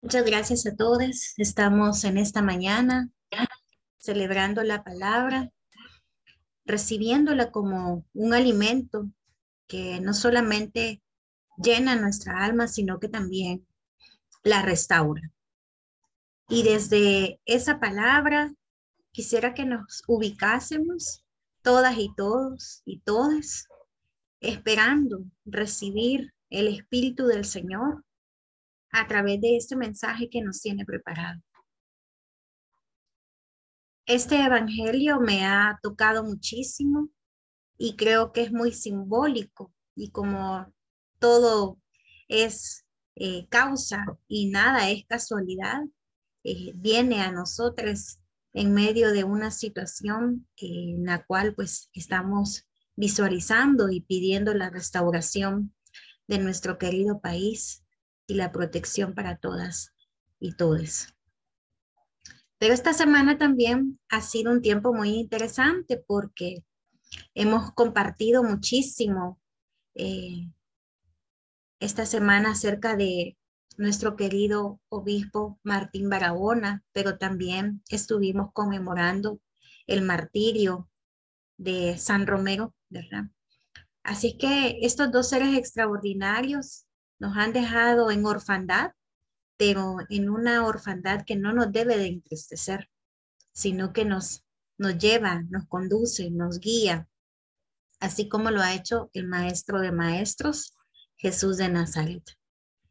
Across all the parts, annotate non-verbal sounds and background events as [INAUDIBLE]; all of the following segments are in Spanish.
Muchas gracias a todos. Estamos en esta mañana celebrando la palabra, recibiéndola como un alimento que no solamente llena nuestra alma, sino que también la restaura. Y desde esa palabra quisiera que nos ubicásemos todas y todos y todas esperando recibir el Espíritu del Señor a través de este mensaje que nos tiene preparado. Este Evangelio me ha tocado muchísimo y creo que es muy simbólico y como todo es eh, causa y nada es casualidad, eh, viene a nosotros en medio de una situación en la cual pues estamos visualizando y pidiendo la restauración de nuestro querido país y la protección para todas y todos. Pero esta semana también ha sido un tiempo muy interesante porque hemos compartido muchísimo eh, esta semana acerca de nuestro querido obispo Martín Barahona, pero también estuvimos conmemorando el martirio de San Romero, ¿verdad? Así que estos dos seres extraordinarios nos han dejado en orfandad, pero en una orfandad que no nos debe de entristecer, sino que nos, nos lleva, nos conduce, nos guía, así como lo ha hecho el Maestro de Maestros, Jesús de Nazaret.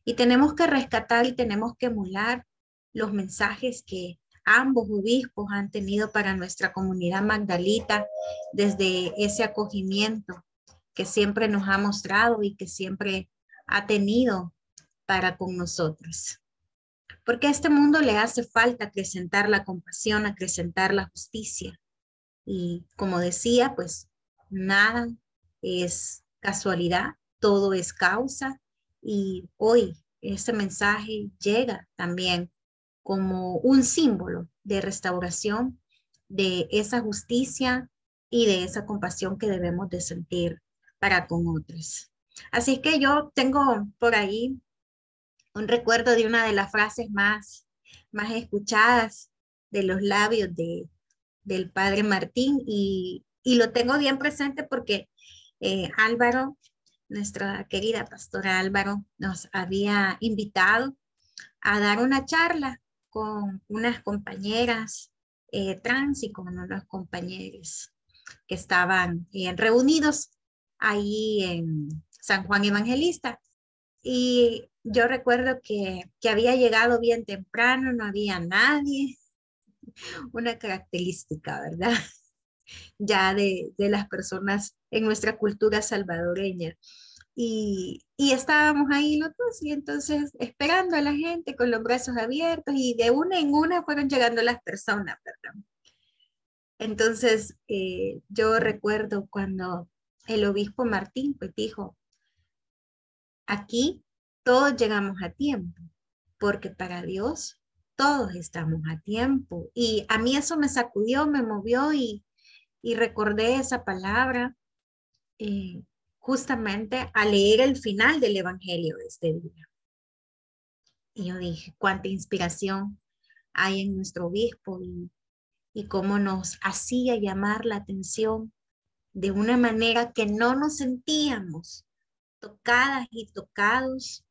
Y tenemos que rescatar y tenemos que emular los mensajes que ambos obispos han tenido para nuestra comunidad magdalita desde ese acogimiento que siempre nos ha mostrado y que siempre ha tenido para con nosotros. Porque a este mundo le hace falta acrecentar la compasión, acrecentar la justicia. Y como decía, pues nada es casualidad, todo es causa. Y hoy este mensaje llega también como un símbolo de restauración de esa justicia y de esa compasión que debemos de sentir para con otros. Así que yo tengo por ahí un recuerdo de una de las frases más, más escuchadas de los labios de, del padre Martín y, lo tengo bien presente porque eh, Álvaro, nuestra querida pastora Álvaro, nos había invitado a dar una charla con unas compañeras eh, trans y con unos compañeros que estaban eh, reunidos ahí en, San Juan Evangelista. Y yo recuerdo que, que había llegado bien temprano, no había nadie. Una característica, ¿verdad? [LAUGHS] Ya de, de las personas en nuestra cultura salvadoreña. Y, y, estábamos ahí los dos y entonces esperando a la gente con los brazos abiertos y de una en una fueron llegando las personas, ¿verdad? Entonces eh, yo recuerdo cuando el obispo Martín pues dijo, Aquí todos llegamos a tiempo, porque para Dios todos estamos a tiempo. Y a mí eso me sacudió, me movió y, recordé esa palabra eh, justamente al leer el final del Evangelio de este día. Y yo dije, cuánta inspiración hay en nuestro obispo y, y cómo nos hacía llamar la atención de una manera que no nos sentíamos tocadas y tocados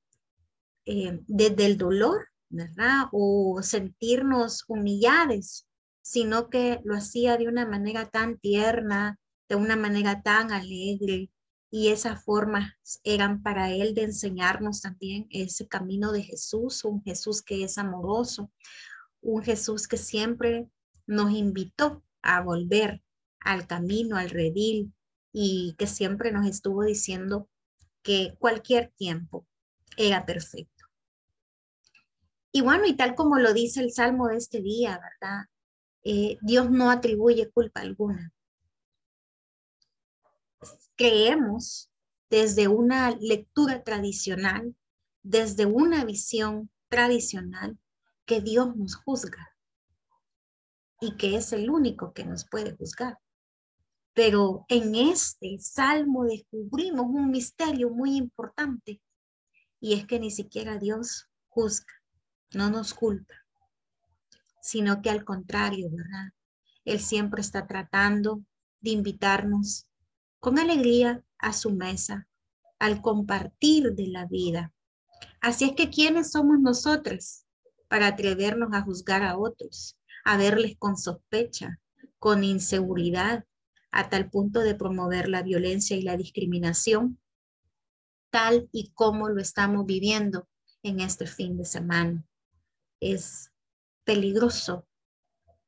eh, desde el dolor, ¿verdad? O sentirnos humillados, sino que lo hacía de una manera tan tierna, de una manera tan alegre, y esas formas eran para él de enseñarnos también ese camino de Jesús, un Jesús que es amoroso, un Jesús que siempre nos invitó a volver al camino, al redil, y que siempre nos estuvo diciendo que cualquier tiempo era perfecto. Y bueno, y tal como lo dice el Salmo de este día, ¿verdad? Eh, Dios no atribuye culpa alguna. Creemos desde una lectura tradicional, desde una visión tradicional, que Dios nos juzga y que es el único que nos puede juzgar. Pero en este salmo descubrimos un misterio muy importante y es que ni siquiera Dios juzga. no nos culpa, sino que al contrario, ¿verdad? Él siempre está tratando de invitarnos con alegría a su mesa, al compartir de la vida. Así es que, ¿quiénes somos nosotros para atrevernos a juzgar a otros, a verles con sospecha, con inseguridad, a tal punto de promover la violencia y la discriminación, tal y como lo estamos viviendo en este fin de semana? Es peligroso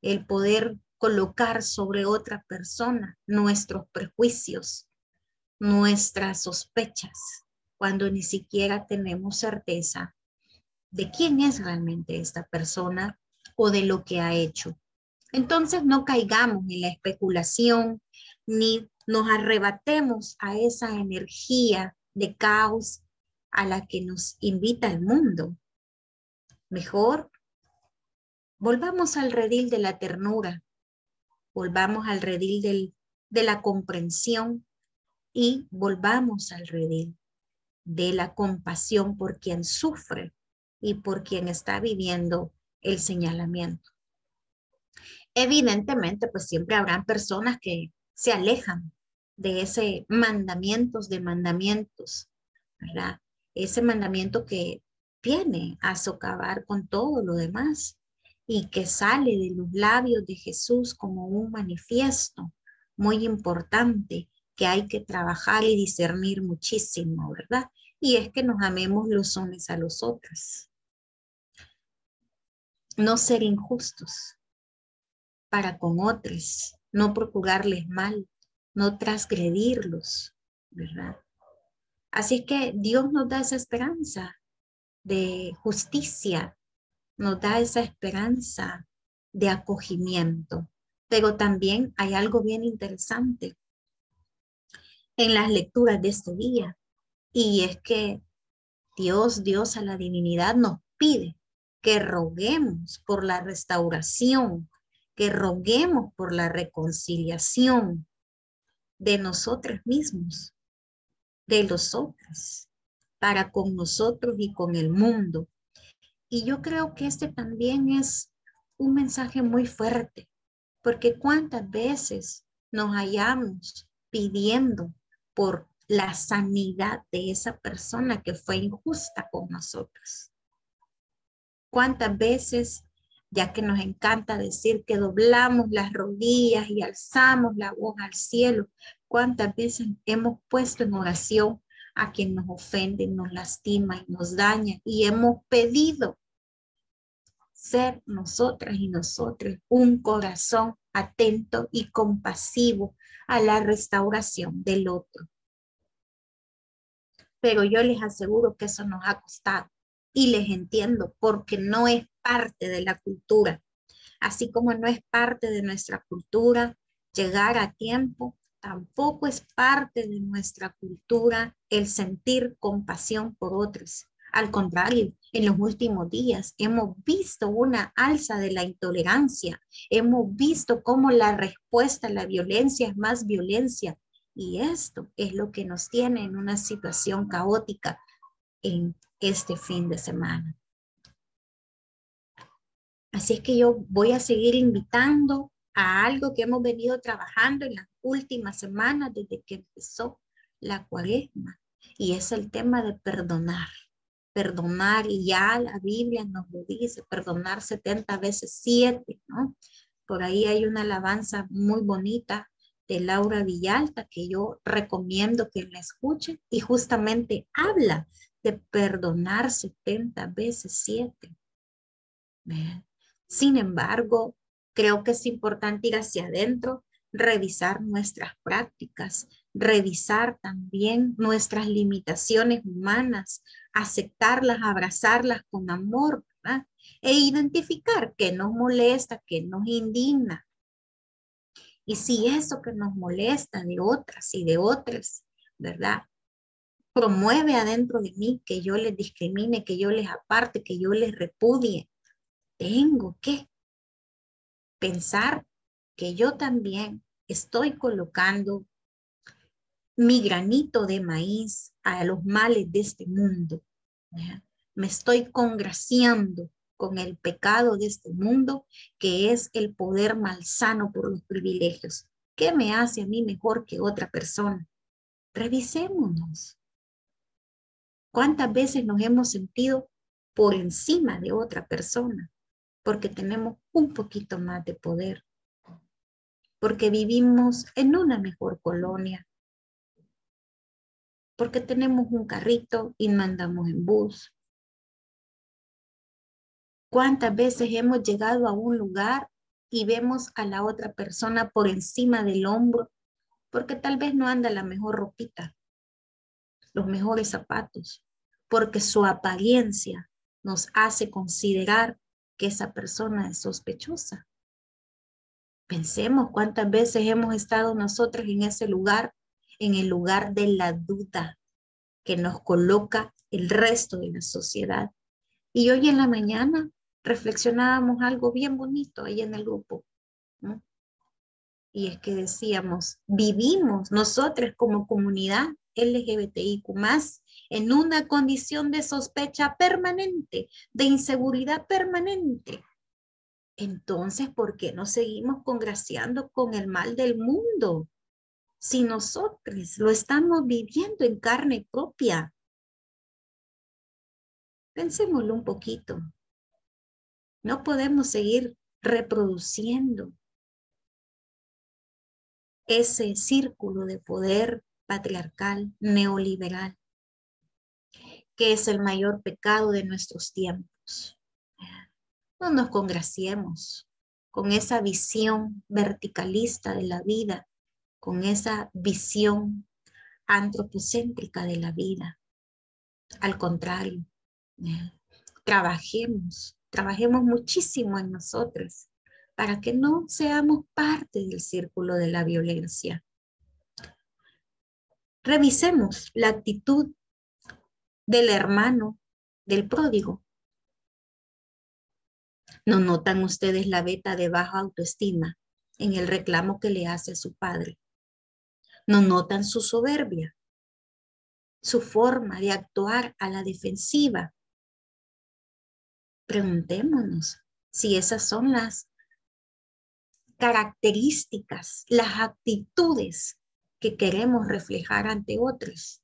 el poder colocar sobre otra persona nuestros prejuicios, nuestras sospechas, cuando ni siquiera tenemos certeza de quién es realmente esta persona o de lo que ha hecho. Entonces no caigamos en la especulación ni nos arrebatemos a esa energía de caos a la que nos invita el mundo. Mejor volvamos al redil de la ternura, volvamos al redil de la comprensión y volvamos al redil de la compasión por quien sufre y por quien está viviendo el señalamiento. Evidentemente, pues siempre habrán personas que se alejan de ese mandamientos de mandamientos, ¿verdad? Ese mandamiento que viene a socavar con todo lo demás y que sale de los labios de Jesús como un manifiesto muy importante que hay que trabajar y discernir muchísimo, ¿verdad? Y es que nos amemos los unos a los otros. No ser injustos para con otros, no procurarles mal, no transgredirlos, ¿verdad? Así que Dios nos da esa esperanza de justicia, nos da esa esperanza de acogimiento. Pero también hay algo bien interesante en las lecturas de este día, y es que Dios, Dios a la divinidad nos pide que roguemos por la restauración, que roguemos por la reconciliación de nosotros mismos, de los otros, para con nosotros y con el mundo. Y yo creo que este también es un mensaje muy fuerte, porque cuántas veces nos hallamos pidiendo por la sanidad de esa persona que fue injusta con nosotros. Cuántas veces, ya que nos encanta decir que doblamos las rodillas y alzamos la voz al cielo, cuántas veces hemos puesto en oración a quien nos ofende, nos lastima y nos daña. Y hemos pedido ser nosotras y nosotros un corazón atento y compasivo a la restauración del otro. Pero yo les aseguro que eso nos ha costado y les entiendo porque no es parte de la cultura. Así como no es parte de nuestra cultura llegar a tiempo, tampoco es parte de nuestra cultura el sentir compasión por otros. Al contrario, en los últimos días hemos visto una alza de la intolerancia, hemos visto cómo la respuesta a la violencia es más violencia. Y esto es lo que nos tiene en una situación caótica en este fin de semana. Así es que yo voy a seguir invitando a algo que hemos venido trabajando en las últimas semanas desde que empezó la cuaresma y es el tema de perdonar. Perdonar y ya la Biblia nos lo dice, perdonar 70 veces 7, ¿no? Por ahí hay una alabanza muy bonita de Laura Villalta que yo recomiendo que la escuchen y justamente habla de perdonar 70 veces 7. Sin embargo, Creo que es importante ir hacia adentro, revisar nuestras prácticas, revisar también nuestras limitaciones humanas, aceptarlas, abrazarlas con amor, ¿verdad? E identificar qué nos molesta, qué nos indigna. Y si eso que nos molesta de otras y de otras, ¿verdad? Promueve adentro de mí que yo les discrimine, que yo les aparte, que yo les repudie. Tengo que pensar que yo también estoy colocando mi granito de maíz a los males de este mundo. Me estoy congraciando con el pecado de este mundo, que es el poder malsano por los privilegios. ¿Qué me hace a mí mejor que otra persona? Revisémonos. ¿Cuántas veces nos hemos sentido por encima de otra persona? Porque tenemos un poquito más de poder. Porque vivimos en una mejor colonia. Porque tenemos un carrito y no andamos en bus. ¿Cuántas veces hemos llegado a un lugar y vemos a la otra persona por encima del hombro porque tal vez no anda la mejor ropita, los mejores zapatos, porque su apariencia nos hace considerar que esa persona es sospechosa. Pensemos cuántas veces hemos estado nosotros en ese lugar, en el lugar de la duda que nos coloca el resto de la sociedad. Y hoy en la mañana reflexionábamos algo bien bonito ahí en el grupo. Y es que decíamos, vivimos nosotros como comunidad LGBTIQ en una condición de sospecha permanente, de inseguridad permanente. Entonces, ¿por qué no seguimos congraciando con el mal del mundo? Si nosotros lo estamos viviendo en carne propia. Pensémoslo un poquito. No podemos seguir reproduciendo ese círculo de poder patriarcal neoliberal, que es el mayor pecado de nuestros tiempos. No nos congraciemos con esa visión verticalista de la vida, con esa visión antropocéntrica de la vida. Al contrario, trabajemos trabajemos muchísimo en nosotros para que no seamos parte del círculo de la violencia. Revisemos la actitud del hermano del pródigo. ¿No notan ustedes la beta de baja autoestima en el reclamo que le hace a su padre? ¿No notan su soberbia? Su forma de actuar a la defensiva preguntémonos si esas son las características, las actitudes que queremos reflejar ante otros.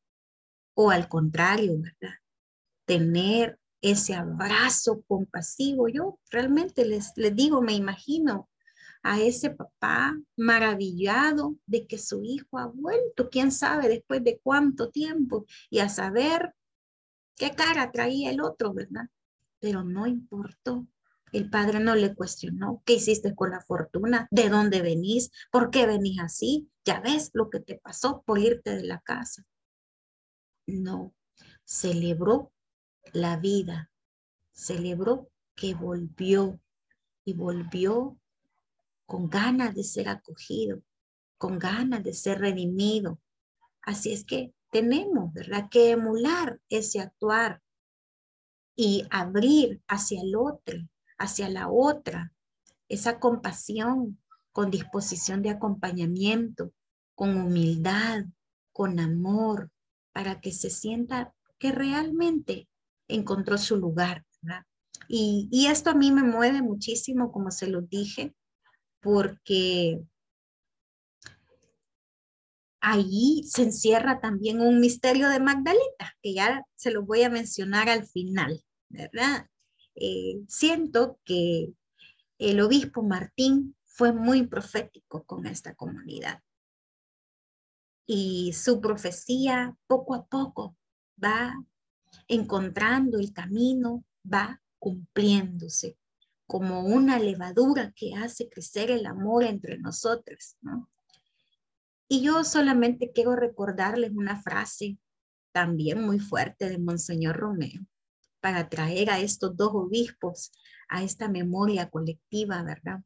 O al contrario, ¿verdad? Tener ese abrazo compasivo. Yo realmente les, les digo, me imagino a ese papá maravillado de que su hijo ha vuelto, quién sabe después de cuánto tiempo, y a saber qué cara traía el otro, ¿verdad? pero no importó. El padre no le cuestionó, ¿qué hiciste con la fortuna? ¿De dónde venís? ¿Por qué venís así? Ya ves lo que te pasó por irte de la casa. No, celebró la vida, celebró que volvió y volvió con ganas de ser acogido, con ganas de ser redimido. Así es que tenemos, que emular ese actuar y abrir hacia el otro, hacia la otra, esa compasión con disposición de acompañamiento, con humildad, con amor, para que se sienta que realmente encontró su lugar. Y, y esto a mí me mueve muchísimo, como se lo dije, porque ahí se encierra también un misterio de Magdalena, que ya se lo voy a mencionar al final, ¿verdad? Eh, siento que el obispo Martín fue muy profético con esta comunidad. Y su profecía poco a poco va encontrando el camino, va cumpliéndose como una levadura que hace crecer el amor entre nosotros, ¿no? Y yo solamente quiero recordarles una frase también muy fuerte de Monseñor Romeo para traer a estos dos obispos a esta memoria colectiva, ¿verdad?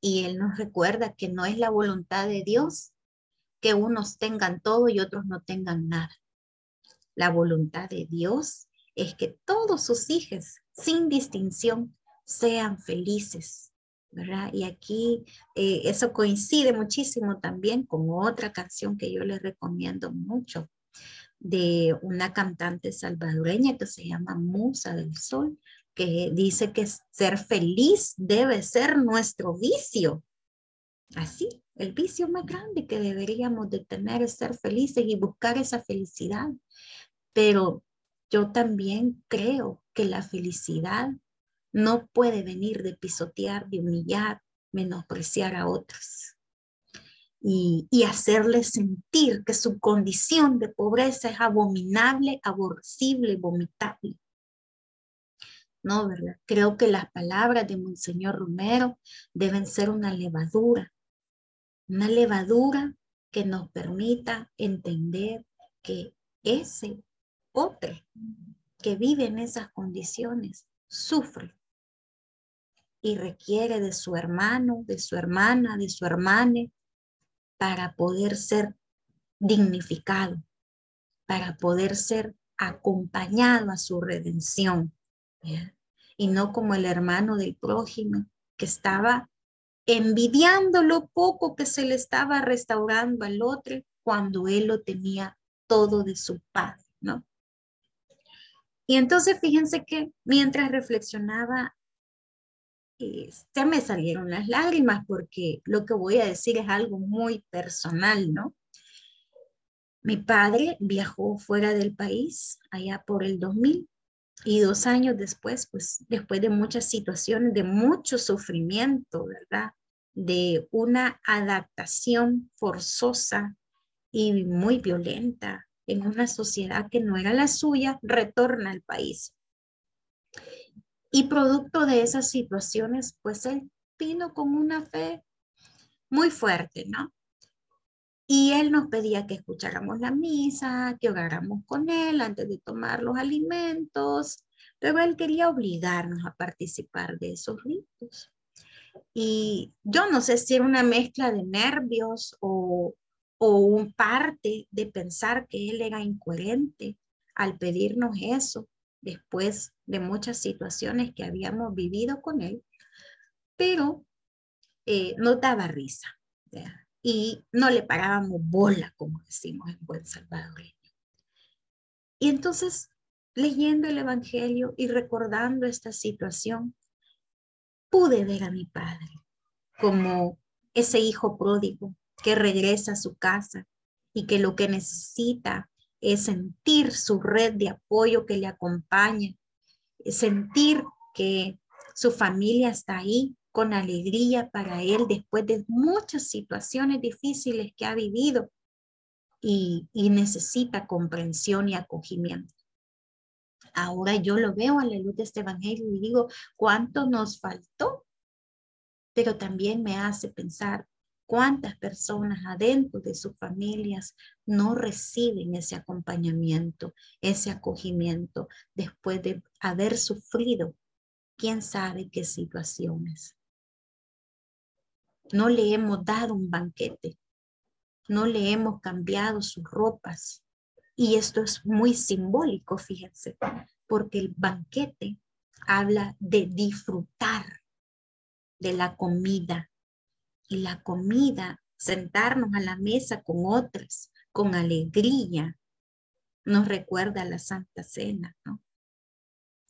Y él nos recuerda que no es la voluntad de Dios que unos tengan todo y otros no tengan nada. La voluntad de Dios es que todos sus hijos, sin distinción, sean felices, ¿verdad? Y aquí eh, eso coincide muchísimo también con otra canción que yo les recomiendo mucho de una cantante salvadoreña que se llama Musa del Sol, que dice que ser feliz debe ser nuestro vicio. Así, el vicio más grande que deberíamos de tener es ser felices y buscar esa felicidad. Pero yo también creo que la felicidad no puede venir de pisotear, de humillar, menospreciar a otros y, y hacerles sentir que su condición de pobreza es abominable, aborrecible, vomitable. No, ¿verdad? Creo que las palabras de Monseñor Romero deben ser una levadura, una levadura que nos permita entender que ese otro que vive en esas condiciones sufre y requiere de su hermano, de su hermana, de su hermana para poder ser dignificado, para poder ser acompañado a su redención. Y no como el hermano del prójimo que estaba envidiando lo poco que se le estaba restaurando al otro cuando él lo tenía todo de su paz, ¿no? Y entonces fíjense que mientras reflexionaba se me salieron las lágrimas porque lo que voy a decir es algo muy personal, ¿no? Mi padre viajó fuera del país allá por el 2000 y dos años después, pues después de muchas situaciones, de mucho sufrimiento, ¿verdad? De una adaptación forzosa y muy violenta en una sociedad que no era la suya, retorna al país. Y producto de esas situaciones, pues él vino con una fe muy fuerte, ¿no? Y él nos pedía que escucháramos la misa, que oráramos con él antes de tomar los alimentos, pero él quería obligarnos a participar de esos ritos. Y yo no sé si era una mezcla de nervios o, o un parte de pensar que él era incoherente al pedirnos eso, después de muchas situaciones que habíamos vivido con él, pero eh, nos daba risa y no le parábamos bola, como decimos en buen salvadoreño. Y entonces, leyendo el Evangelio y recordando esta situación, pude ver a mi padre como ese hijo pródigo que regresa a su casa y que lo que necesita es sentir su red de apoyo que le acompaña, sentir que su familia está ahí con alegría para él después de muchas situaciones difíciles que ha vivido y, y necesita comprensión y acogimiento. Ahora yo lo veo a la luz de este evangelio y digo, ¿cuánto nos faltó? Pero también me hace pensar ¿Cuántas personas adentro de sus familias no reciben ese acompañamiento, ese acogimiento después de haber sufrido quién sabe qué situaciones? No le hemos dado un banquete, no le hemos cambiado sus ropas. Y esto es muy simbólico, fíjense, porque el banquete habla de disfrutar de la comida, y la comida, sentarnos a la mesa con otras, con alegría, nos recuerda a la Santa Cena, ¿no?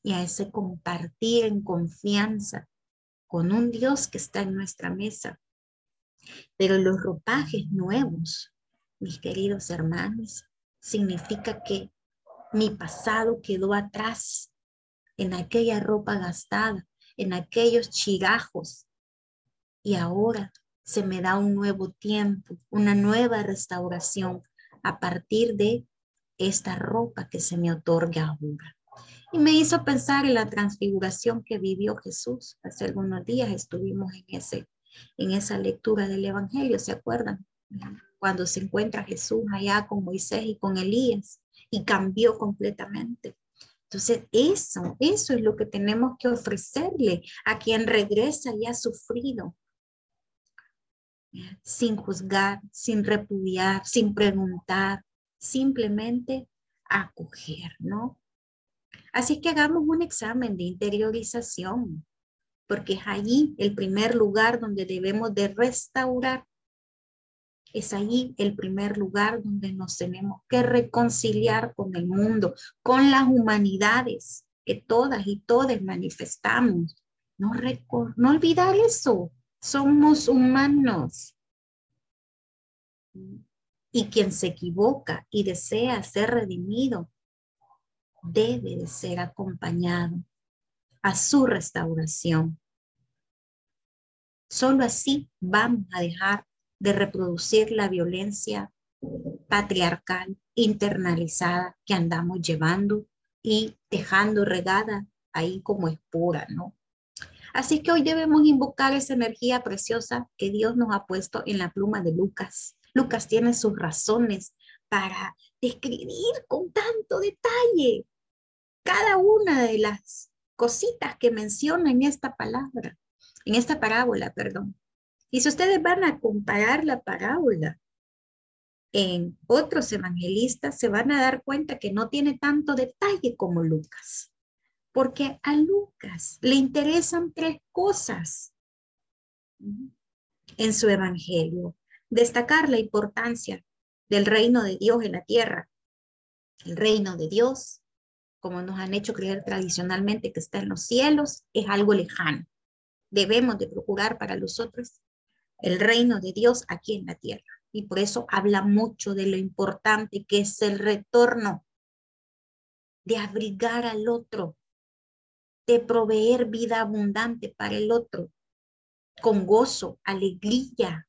Y a ese compartir en confianza con un Dios que está en nuestra mesa. Pero los ropajes nuevos, mis queridos hermanos, significa que mi pasado quedó atrás en aquella ropa gastada, en aquellos chigajos. Y ahora se me da un nuevo tiempo, una nueva restauración a partir de esta ropa que se me otorga ahora. Y me hizo pensar en la transfiguración que vivió Jesús. Hace algunos días estuvimos en, ese, en esa lectura del Evangelio, ¿se acuerdan? Cuando se encuentra Jesús allá con Moisés y con Elías y cambió completamente. Entonces, eso, eso es lo que tenemos que ofrecerle a quien regresa y ha sufrido, sin juzgar, sin repudiar, sin preguntar, simplemente acoger, ¿no? Así que hagamos un examen de interiorización, porque es allí el primer lugar donde debemos de restaurar. Es allí el primer lugar donde nos tenemos que reconciliar con el mundo, con las humanidades, que todas y todos manifestamos. No, no olvidar eso. Somos humanos. Y quien se equivoca y desea ser redimido, debe de ser acompañado a su restauración. Solo así vamos a dejar de reproducir la violencia patriarcal internalizada que andamos llevando y dejando regada ahí como espora, ¿no? Así que hoy debemos invocar esa energía preciosa que Dios nos ha puesto en la pluma de Lucas. Lucas tiene sus razones para describir con tanto detalle cada una de las cositas que menciona en esta palabra, en esta parábola, perdón. Y si ustedes van a comparar la parábola en otros evangelistas, se van a dar cuenta que no tiene tanto detalle como Lucas, porque a Lucas le interesan tres cosas en su evangelio. Destacar la importancia del reino de Dios en la tierra. El reino de Dios, como nos han hecho creer tradicionalmente que está en los cielos, es algo lejano. Debemos de procurar para nosotros el reino de Dios aquí en la tierra y por eso habla mucho de lo importante que es el retorno, de abrigar al otro, de proveer vida abundante para el otro, con gozo, alegría.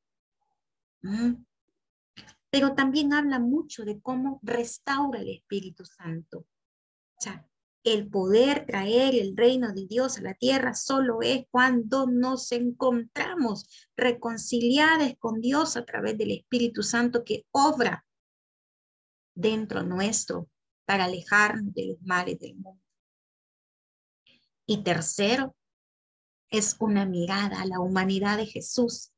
Pero también habla mucho de cómo restaura el Espíritu Santo. O sea, el poder traer el reino de Dios a la tierra solo es cuando nos encontramos reconciliadas con Dios a través del Espíritu Santo que obra dentro nuestro para alejarnos de los males del mundo. Y tercero, es una mirada a la humanidad de Jesús,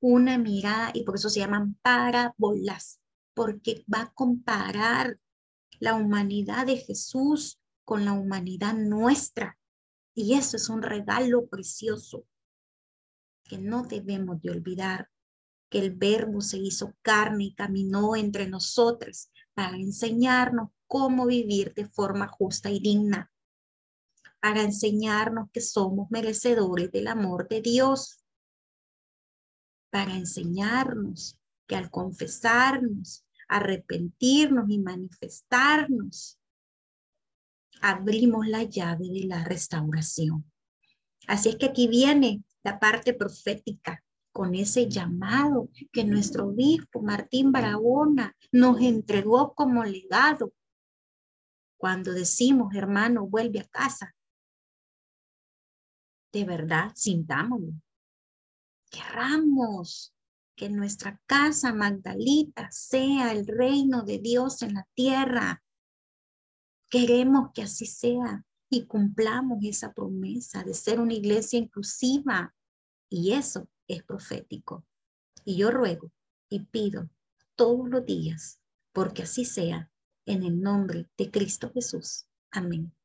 una mirada, y por eso se llaman parábolas, porque va a comparar la humanidad de Jesús con la humanidad nuestra. Y eso es un regalo precioso que no debemos de olvidar, que el verbo se hizo carne y caminó entre nosotros para enseñarnos cómo vivir de forma justa y digna, para enseñarnos que somos merecedores del amor de Dios, para enseñarnos que al confesarnos, arrepentirnos y manifestarnos, abrimos la llave de la restauración. Así es que aquí viene la parte profética con ese llamado que nuestro obispo Martín Barahona nos entregó como legado. Cuando decimos, hermano, vuelve a casa, de verdad, sintámoslo. Querramos que nuestra casa Magdalita sea el reino de Dios en la tierra, Queremos que así sea y cumplamos esa promesa de ser una iglesia inclusiva. Y eso es profético. Y yo ruego y pido todos los días porque así sea en el nombre de Cristo Jesús. Amén.